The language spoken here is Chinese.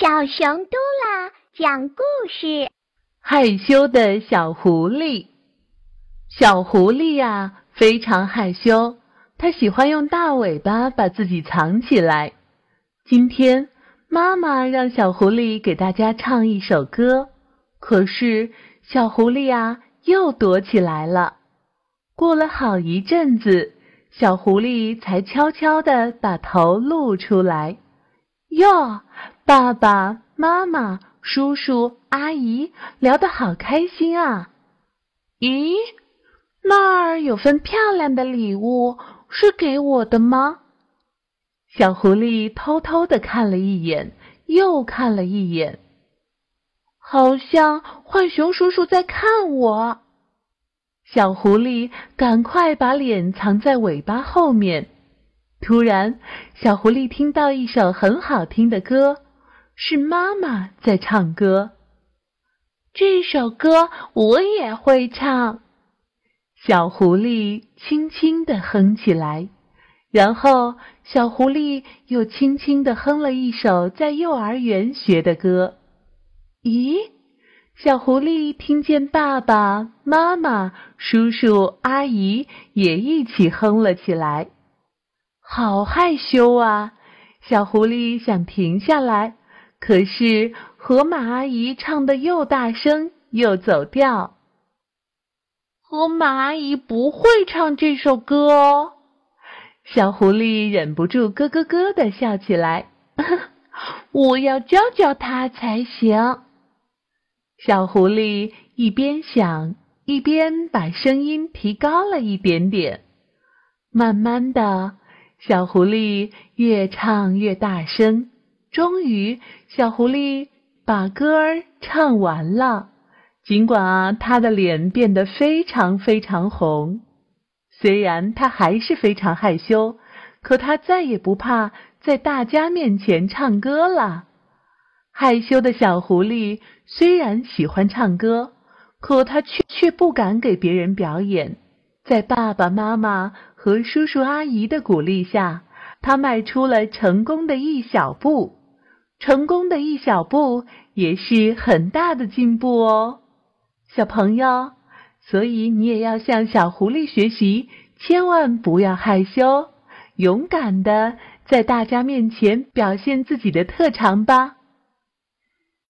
小熊嘟啦讲故事：害羞的小狐狸。小狐狸呀，非常害羞，它喜欢用大尾巴把自己藏起来。今天，妈妈让小狐狸给大家唱一首歌，可是小狐狸啊，又躲起来了。过了好一阵子，小狐狸才悄悄地把头露出来。哟，爸爸妈妈、叔叔阿姨聊得好开心啊！咦，那儿有份漂亮的礼物，是给我的吗？小狐狸偷偷的看了一眼，又看了一眼，好像浣熊叔叔在看我。小狐狸赶快把脸藏在尾巴后面。突然，小狐狸听到一首很好听的歌，是妈妈在唱歌。这首歌我也会唱。小狐狸轻轻地哼起来，然后小狐狸又轻轻地哼了一首在幼儿园学的歌。咦，小狐狸听见爸爸妈妈、叔叔阿姨也一起哼了起来。好害羞啊！小狐狸想停下来，可是河马阿姨唱的又大声又走调。河马阿姨不会唱这首歌哦。小狐狸忍不住咯咯咯的笑起来。我要教教她才行。小狐狸一边想，一边把声音提高了一点点，慢慢的。小狐狸越唱越大声，终于，小狐狸把歌儿唱完了。尽管啊，他的脸变得非常非常红。虽然他还是非常害羞，可他再也不怕在大家面前唱歌了。害羞的小狐狸虽然喜欢唱歌，可他却却不敢给别人表演。在爸爸妈妈和叔叔阿姨的鼓励下，他迈出了成功的一小步。成功的一小步也是很大的进步哦，小朋友。所以你也要向小狐狸学习，千万不要害羞，勇敢的在大家面前表现自己的特长吧。